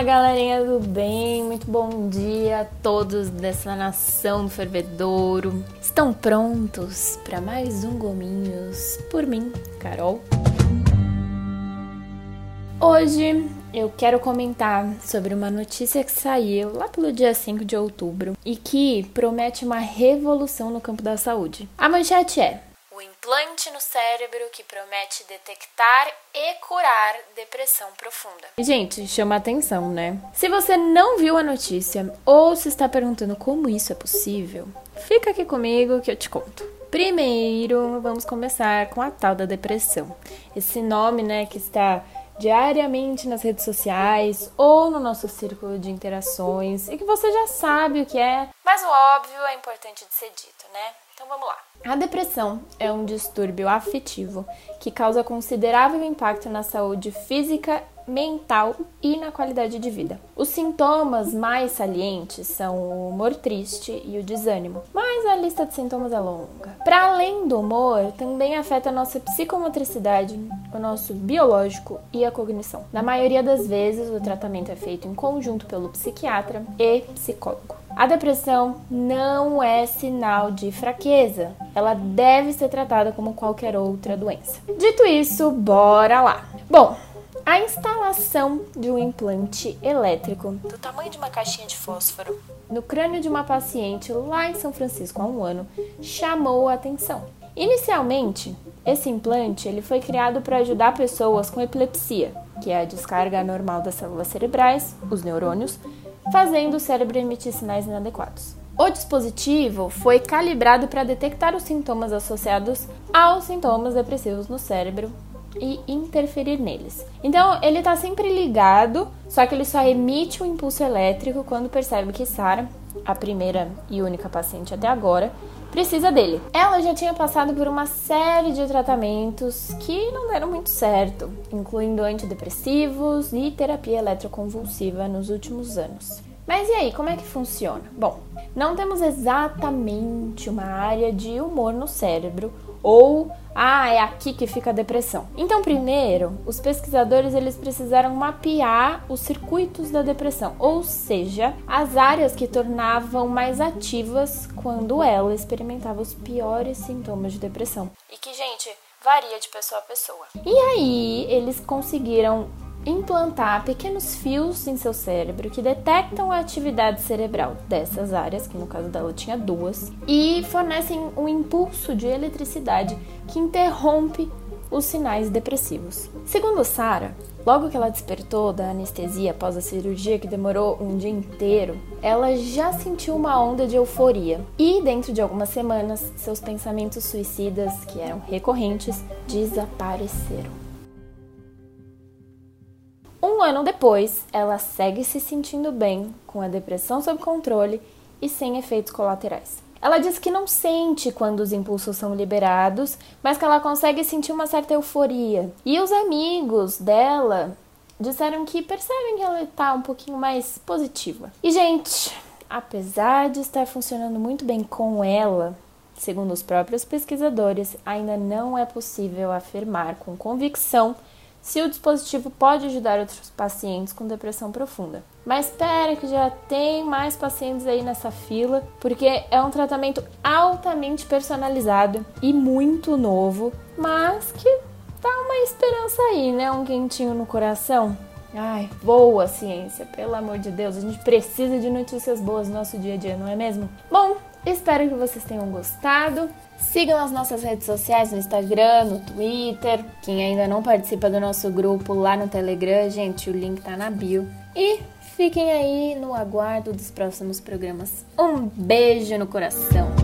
Fala galerinha do bem, muito bom dia a todos dessa nação do fervedouro. Estão prontos para mais um Gominhos por mim, Carol? Hoje eu quero comentar sobre uma notícia que saiu lá pelo dia 5 de outubro e que promete uma revolução no campo da saúde. A manchete é: implante no cérebro que promete detectar e curar depressão profunda. Gente, chama atenção, né? Se você não viu a notícia ou se está perguntando como isso é possível, fica aqui comigo que eu te conto. Primeiro, vamos começar com a tal da depressão. Esse nome, né, que está diariamente nas redes sociais ou no nosso círculo de interações e que você já sabe o que é, mas o óbvio é importante de ser dito, né? Então vamos lá. A depressão é um distúrbio afetivo que causa considerável impacto na saúde física mental e na qualidade de vida. Os sintomas mais salientes são o humor triste e o desânimo, mas a lista de sintomas é longa. Para além do humor, também afeta a nossa psicomotricidade, o nosso biológico e a cognição. Na maioria das vezes, o tratamento é feito em conjunto pelo psiquiatra e psicólogo. A depressão não é sinal de fraqueza, ela deve ser tratada como qualquer outra doença. Dito isso, bora lá! Bom, a instalação de um implante elétrico do tamanho de uma caixinha de fósforo no crânio de uma paciente lá em São Francisco há um ano chamou a atenção. Inicialmente, esse implante ele foi criado para ajudar pessoas com epilepsia, que é a descarga anormal das células cerebrais, os neurônios, fazendo o cérebro emitir sinais inadequados. O dispositivo foi calibrado para detectar os sintomas associados aos sintomas depressivos no cérebro e interferir neles. Então, ele está sempre ligado, só que ele só emite um impulso elétrico quando percebe que Sara, a primeira e única paciente até agora, precisa dele. Ela já tinha passado por uma série de tratamentos que não deram muito certo, incluindo antidepressivos e terapia eletroconvulsiva nos últimos anos. Mas e aí, como é que funciona? Bom, não temos exatamente uma área de humor no cérebro ou ah, é aqui que fica a depressão. Então, primeiro, os pesquisadores eles precisaram mapear os circuitos da depressão, ou seja, as áreas que tornavam mais ativas quando ela experimentava os piores sintomas de depressão. E que, gente, varia de pessoa a pessoa. E aí, eles conseguiram implantar pequenos fios em seu cérebro que detectam a atividade cerebral dessas áreas, que no caso dela tinha duas, e fornecem um impulso de eletricidade que interrompe os sinais depressivos. Segundo Sara, logo que ela despertou da anestesia após a cirurgia que demorou um dia inteiro, ela já sentiu uma onda de euforia e dentro de algumas semanas seus pensamentos suicidas, que eram recorrentes, desapareceram. Um ano depois, ela segue se sentindo bem, com a depressão sob controle e sem efeitos colaterais. Ela diz que não sente quando os impulsos são liberados, mas que ela consegue sentir uma certa euforia. E os amigos dela disseram que percebem que ela está um pouquinho mais positiva. E, gente, apesar de estar funcionando muito bem com ela, segundo os próprios pesquisadores, ainda não é possível afirmar com convicção se o dispositivo pode ajudar outros pacientes com depressão profunda. Mas espera que já tem mais pacientes aí nessa fila, porque é um tratamento altamente personalizado e muito novo, mas que dá uma esperança aí, né? Um quentinho no coração. Ai, boa ciência, pelo amor de Deus, a gente precisa de notícias boas no nosso dia a dia, não é mesmo? Bom, espero que vocês tenham gostado. Sigam as nossas redes sociais no Instagram, no Twitter. Quem ainda não participa do nosso grupo lá no Telegram, gente, o link tá na bio. E fiquem aí no aguardo dos próximos programas. Um beijo no coração!